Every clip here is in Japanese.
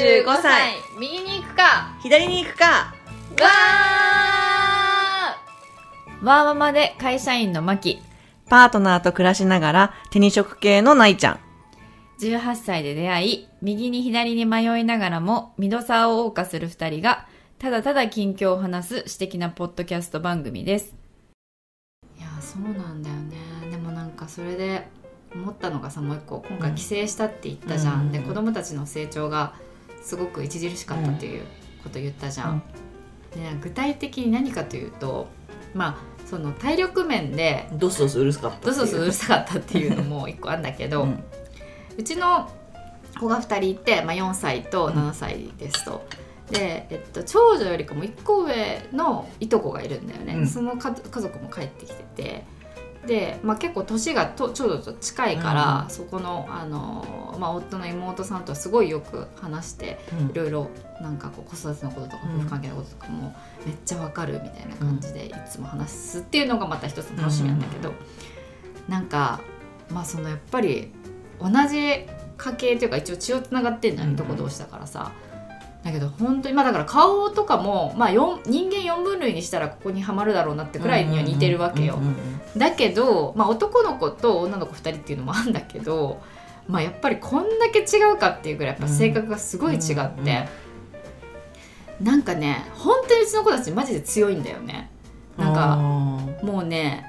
35歳。右に行くか。左に行くか。わー。わーママで会社員のマキ。パートナーと暮らしながら手に職系のないちゃん。18歳で出会い右に左に迷いながらもミドサーを謳歌する2人がただただ近況を話す私的なポッドキャスト番組です。いやそうなんだよね。でもなんかそれで思ったのがさもう一個。今回帰省したって言ったじゃん、うん。で子供たちの成長がすごく著しかったっていうこと言ったじゃん、で具体的に何かというとまあその体力面でドスドスうるさかったドスドスうるさかったっていうのも一個あんだけど、うん。うちの子が2人いて、まあ、4歳と7歳ですと。で、えっと、長女よりかも1個上のいとこがいるんだよね、うん。その家家族も帰ってきててで、まあ、結構年がと長女と近いから、そこのあの、まあ、夫の妹さんとはすごいよく話してうん。いろいろなんかこう子育てのこととかうん。夫婦関係のこととかもめっちゃわかるみたいな感じでいつも話すっていうのがまた一つの楽しみなんだけど、なんかまあそのやっぱり同じ家系というか一応血をつながってんじゃん、うん。いとこ同士だからさ。だけど本当にまあだから顔とかも、まあ、四人間4分類にしたらここにはまるだろうなってくらいには似てるわけよ、うんうんうんだけど、まあ、男の子と女の子2人っていうのもあるんだけど、まあ、やっぱりこんだけ違うかっていうぐらいやっぱ性格がすごい違って、うんうんなんかね本当にうちの子たちマジで強いんだよね。なんかあもうね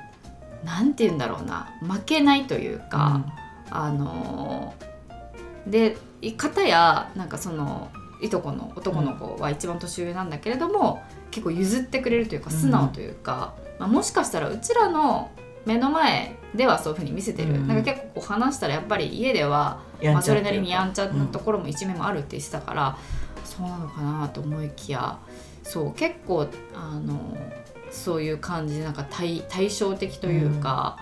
なんて言うんだろうな。負けないというーか、あのーでい方やなんかそのいとこの男の子は一番年上なんだけれども、結構譲ってくれるというか素直というか、まあ、もしかしたらうちらの目の前ではそういうふうに見せてる、うん。なんか結構話したらやっぱり家では、うんまあ、それなりにやんちゃうんなところも一面もあるって言ってたから、そうなのかなと思いきやそう結構あのそういう感じでなんか対対照的というか。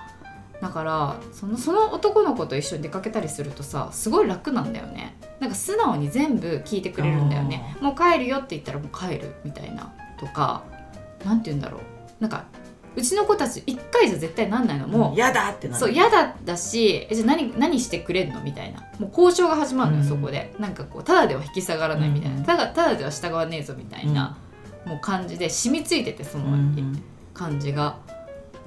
だからそのその男の子と一緒に出かけたりするとさすごい楽なんだよね。なんか素直に全部聞いてくれるんだよね。もう帰るよって言ったらもう帰るみたいなとかなんて言うんだろう。なんかうちの子たち1回じゃ絶対なんないの。もう、嫌だってなる。そう嫌だだしえじゃあ何何してくれんのみたいな。もう交渉が始まるのよ、うん。そこで。なんかこうただでは引き下がらないみたいな、うん。ただただでは従わねえぞみたいな、もう感じで染みついててその、うん感じが。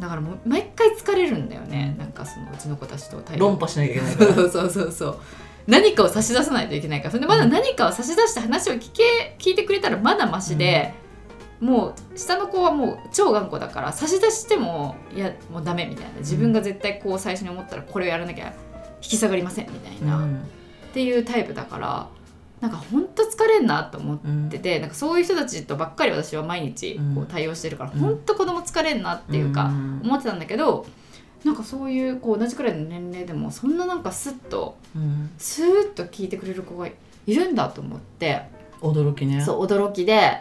だからもう毎回疲れるんだよね。なんかそのうちの子たちと対論破しなきゃいけないから。そうそうそうそう。何かを差し出さないといけないから。それでまだ何かを差し出して話を聞け聞いてくれたらまだマシで、もう下の子はもう超頑固だから差し出してもいやもうダメみたいな。自分が絶対こう最初に思ったらこれをやらなきゃ引き下がりませんみたいな、っうん。ていうタイプだからなんかほんと疲れんなと思って。うん。っててなんかそういう人たちとばっかり私は毎日こううん。対応してるから、うんほんと子供疲れんなっていうか、ん。思ってたんだけどなんかそういうこう同じくらいの年齢でもそんななんかスッとうん。スーッと聞いてくれる子がいるんだと思って。驚きね。そう驚きで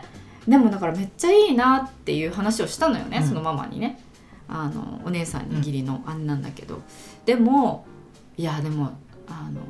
でもだからめっちゃいいなっていう話をしたのよね、うん。そのママにね。あのお姉さんに義理の姉なんだけど、でもいやでもあの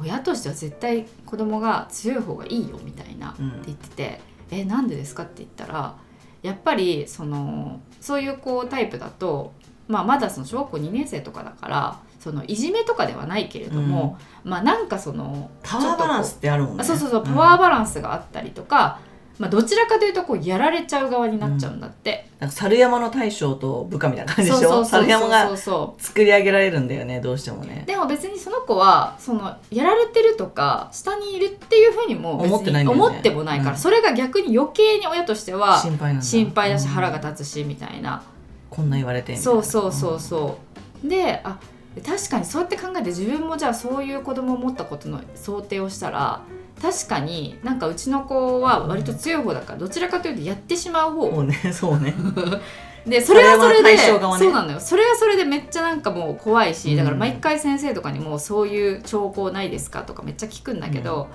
親としては絶対子供が強い方がいいよみたいなってうん言ってて「えなんでですか?」って言ったらやっぱりそのそういうこうタイプだと、まあ、まだその小学校2年生とかだからそのいじめとかではないけれども、まあなんかそのパワーバランスってあるもんね。あそうそうそうパワーバランスがあったりとか、まあ、どちらかというとこうやられちゃう側になっちゃうんだって、なんか猿山の大将と部下みたいな感じでしょ？猿山がそうそ作り上げられるんだよねどうしてもね。うでも別にその子はそのやられてるとか下にいるっていうふうにも思ってないね。思ってもないから、うん。それが逆に余計に親としては心配な心配だしうん。腹が立つしみたいな、こんな言われてみたいな。そうそうそうそう。であ確かにそうやって考えて自分もじゃあそういう子供を持ったことの想定をしたら確かになんかうちの子は割と強い方だからどちらかというとやってしまう方。そうね そうね。でそれはそれそれはでね。そうなのよ。それはそれでめっちゃなんかもう怖いし、うん。だから毎回先生とかにもそういう兆候ないですかとかめっちゃ聞くんだけど、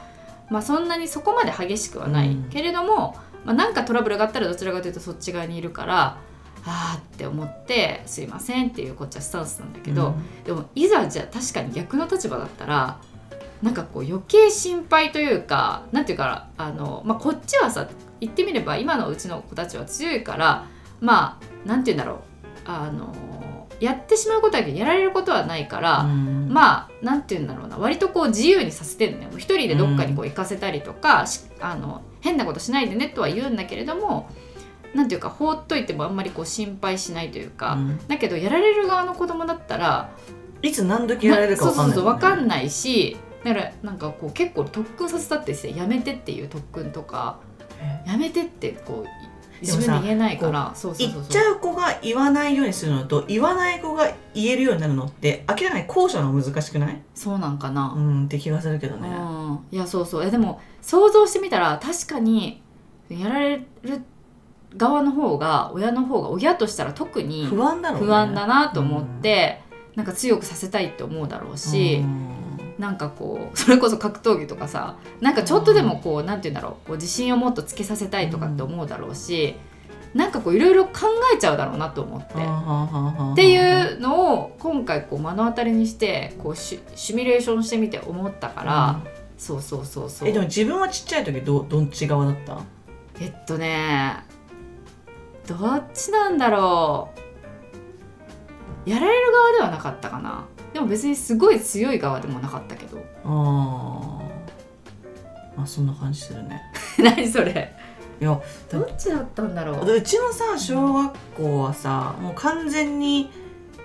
まあそんなにそこまで激しくはない、うん。けれども、まあ、なんかトラブルがあったらどちらかというとそっち側にいるからあーって思ってすいませんっていうこっちはスタンスなんだけど、でもいざじゃあ確かに逆の立場だったらなんかこう余計心配というかなんていうかあの、まあ、こっちはさ言ってみれば今のうちの子たちは強いからまあなんて言うんだろうあのやってしまうことだけどやられることはないから、うん。まあなんて言うんだろうな割とこう自由にさせてるのよ。一人でどっかにこう行かせたりとか、しあの変なことしないでねとは言うんだけれどもなんていうか放っといてもあんまりこう心配しないというか、うん。だけどやられる側の子供だったらいつ何時やられるか分かんない。そうそうそう分かんいないしだからなんかこう結構特訓させたってしてやめてっていう特訓とかやめてってこう自分で言えないからそうそう言そうそう。っちゃう子が言わないようにするのと言わない子が言えるようになるのって明らかに後者の難しくない？そうなんかな、うんって気がするけどね。うん、いやそうそう。いやでも想像してみたら確かにやられる側の方が親の方が親としたら特に不安だ不安だなと思って、なんか強くさせたいって思うだろうし、うん。なんかこう それこそ格闘技とかさなんかちょっとでもこう、なんて言うんだろうこう自信をもっとつけさせたいとかって思うだろうし、なんかこういろいろ考えちゃうだろうなと思って。っていうのを今回こう目の当たりにしてこうシュシミュレーションしてみて思ったから、そうそうそうそう。えでも自分はちっちゃい時どどっち側だった？えっとねどっちなんだろう。やられる側ではなかったかな。でも別にすごい強い側でもなかったけど。あー。あそんな感じするね。何それ。いやどっちだったんだろう。うちのさ小学校はさもう完全に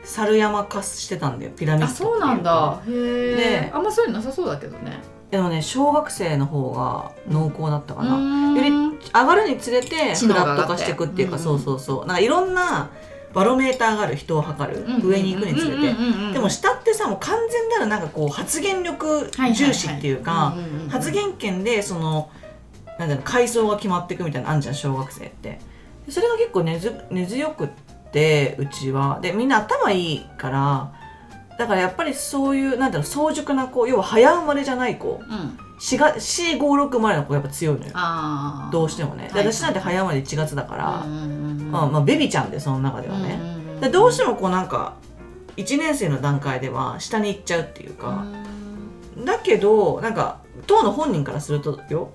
猿山化してたんだよ。ピラミッドあそうなんだ。へえであんまそういうのなさそうだけどねでもね小学生の方が濃厚だったかな、よより上がるにつれて知フラット化していくっていうか、うん。そうそうそう。なんかいろんなバロメーターがある人を測る、上に行くにつれて、でも下ってさもう完全なるなんかこう発言力重視っていうか、発言権でそのなんだろう階層が決まっていくみたいなのあんじゃん小学生って。でそれが結構根ず根強くってうちは。でみんな頭いいからだからやっぱりそういうなんだろう早熟な子要は早生まれじゃない子うん。4が456生まれの子やっぱ強いのよ。どうしてもね。ではい私なんて早生まれ1月だから、うんまあ、まあベビちゃんでその中ではね、うどうしてもこうなんか1年生の段階では下に行っちゃうっていうか、だけどなんか当の本人からするとよ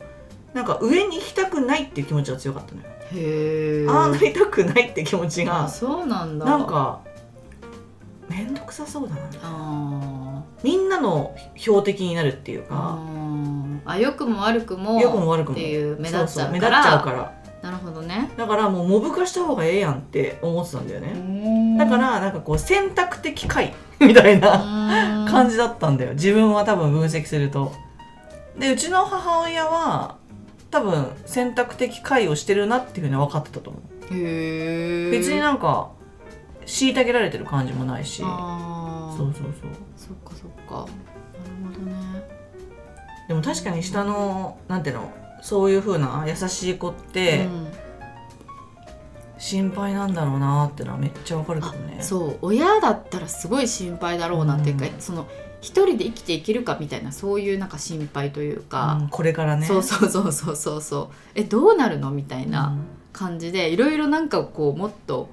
なんか上に行きたくないっていう気持ちが強かったのよ、へえああなりたくないって気持ちが。あそうなんだ。なんか面倒くさそうだな。あみんなの標的になるっていうーか。あ良くも悪くも良くも悪くも。っていう目立っちゃうから。なるほどね。だからもうモブ化した方がええやんって思ってたんだよね、だからなんかこう選択的解みたいな感じじだったんだよ。自分は多分分析すると。でうちの母親は多分選択的解をしてるなっていうふうに分かってたと思う。へえ別になんか虐げられてる感じもないし。そうそうそう。そっかそっか。なるほどね。でも確かに下のなんていうのそういうふうな優しい子ってうん心配なんだろうなってのはめっちゃ分かるけどあねそう。親だったらすごい心配だろうなっていうか、うん。その一人で生きていけるかみたいなそういうなんか心配というか、うんこれからね。そうそうそうそうそうそう。えどうなるのみたいなうん。感じでいろいろなんかこうもっと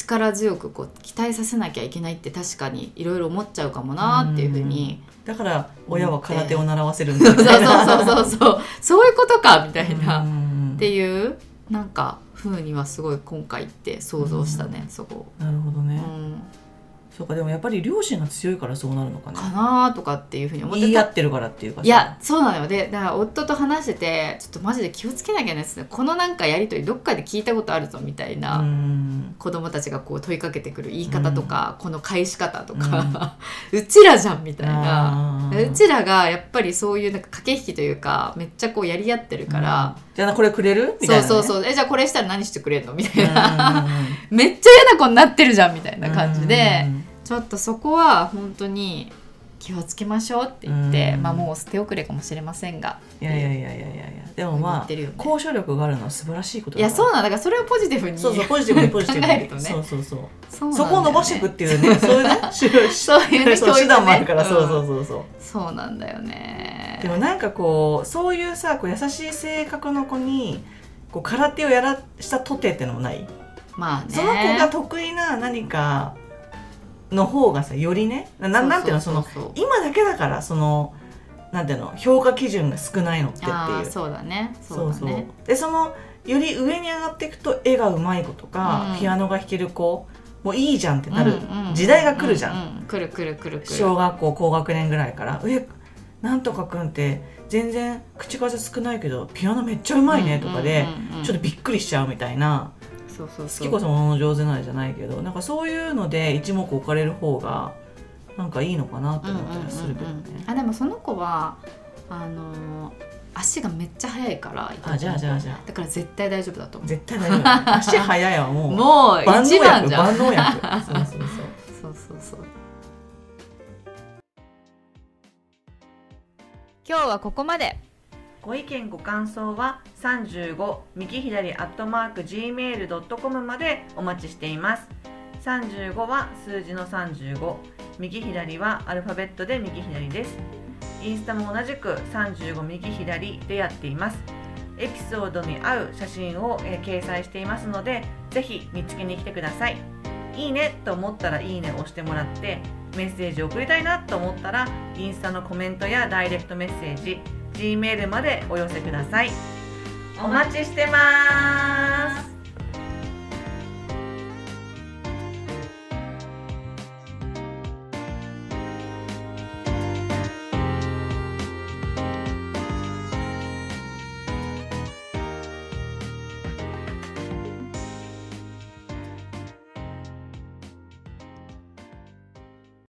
力強くこう期待させなきゃいけないって確かにいろいろ思っちゃうかもなっていうふうに、だから親は空手を習わせるんだ。そうそうみたいなそうそうそう。そういうことかみたいな、っうん。ていうなんか風にはすごい今回って想像したね、そこ、なるほどね、うん、そうかでもやっぱり両親が強いからそうなるのかね。かなとかっていうふうに思ってた。言い合ってるからっていうかさ。いやそうなのよ。でだから夫と話しててちょっとマジで気をつけなきゃねこのなんかやり取りどっかで聞いたことあるぞみたいな、うん。子供たちがこう問いかけてくる言い方とか、この返し方とか、うちらじゃんみたいな。うちらがやっぱりそういうなんか駆け引きというかめっちゃこうやり合ってるから、うん。じゃあこれくれるみたいな、ね、そうそうそう。えじゃあこれしたら何してくれんのみたいうんな、めっちゃ嫌な子になってるじゃんみたいな感じで、うんちょっとそこは本当に気をつけましょうって言って、うん。まあもう手遅れかもしれませんが。いやいやいやいやいやでも言まあね。交渉力があるのは素晴らしいこといだやそうなんだからそれをポジティブにそうそうポジティブにポジティブに。ね。そうそうそう。そね。そこを伸ばしていくっていうね。そういうねそういうね手段もあるから、そうそんうそうそう。そうなんだよね。でもなんかこうそういうさこう優しい性格の子にこう空手をやらしたとてってのもない。まあね。その子が得意な何かの方がさよりねなななんていうのその今だけだからそのなんていうの評価基準が少ないのってっていう。そうだね。そうだそうねでそのより上に上がっていくと絵がうまい子とか、うん。ピアノが弾ける子もういいじゃんってなる時代が来るじゃん,、うんうん、来る来る来る。小学校高学年ぐらいから「えなんとかくんって全然口数少ないけどピアノめっちゃうまいね」とかでちょっとびっくりしちゃうみたいな。そうそう好きこそものの上手なれじゃないけどなんかそういうので一目置かれる方がなんかいいのかなと思ったりするけどね。あでもその子はあの足がめっちゃ速いからあじゃあじゃあじゃあ。だから絶対大丈夫だと思う。絶対大丈夫。足速いわもうもう一番じゃん。万能薬。そうそうそう。そうそうそう。今日はここまでご意見ご感想は35右左アットマーク gmail.com までお待ちしています。35は数字の35右左はアルファベットで右左です。インスタも同じく35右左でやっています。エピソードに合う写真を、えー、掲載していますのでぜひ見つけに来てください。いいねと思ったらいいねを押してもらってメッセージを送りたいなと思ったらインスタのコメントやダイレクトメッセージ Gmail までお寄せください。お待ちしてます。